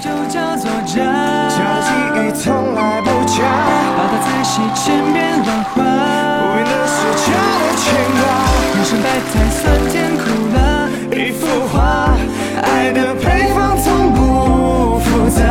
就叫做假，假的记忆从来不假，把它在洗千变万化。不变的是假的牵挂。人生百态，酸甜苦辣，一幅画，爱的配方从不复杂。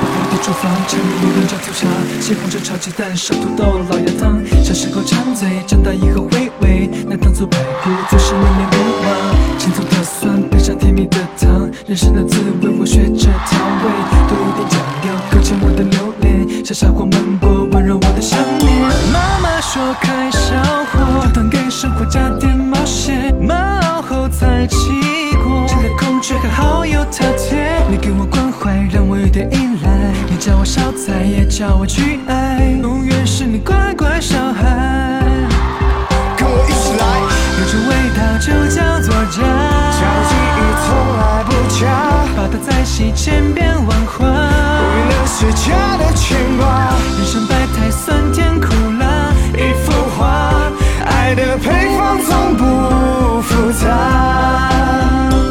我的厨房，柴米油盐酱醋茶，西红柿炒鸡蛋，烧土豆，老鸭汤。小时候馋嘴，长大以后回味，那糖醋排骨总是念念不忘。青葱的酸，甜蜜的糖，人生的滋味我学着调味，多一点酱料，勾起我的留恋，像沙漠漫步，温柔我的想念。妈妈说开小火，就当给生活加点冒险，慢熬后才起锅。现在空缺还好有饕餮，你给我关怀，让我有点依赖。你叫我烧菜，也叫我去爱，永远是你乖乖小孩。千变万化。不变的是假的牵挂。人生百态，酸甜苦辣，一幅画，爱的配方从不复杂。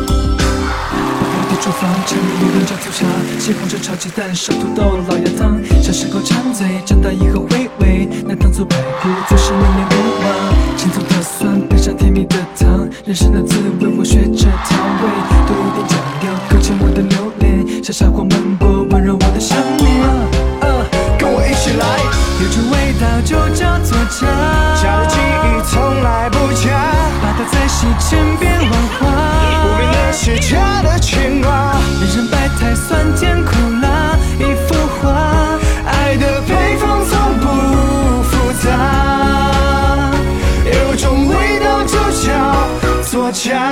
我的厨房，柴米油盐酱醋茶，西红柿炒鸡蛋，烧土豆，老鸭汤。小时候馋嘴，长大以后回味，那糖醋排骨总是念念不忘。青葱的酸，配上甜蜜的糖，人生的滋味道就叫做家，家的记忆从来不假，把它再洗千变万化，不变的是家的牵挂。人生百态，酸甜苦辣，一幅画，爱的配方从不复杂，有种味道就叫做家。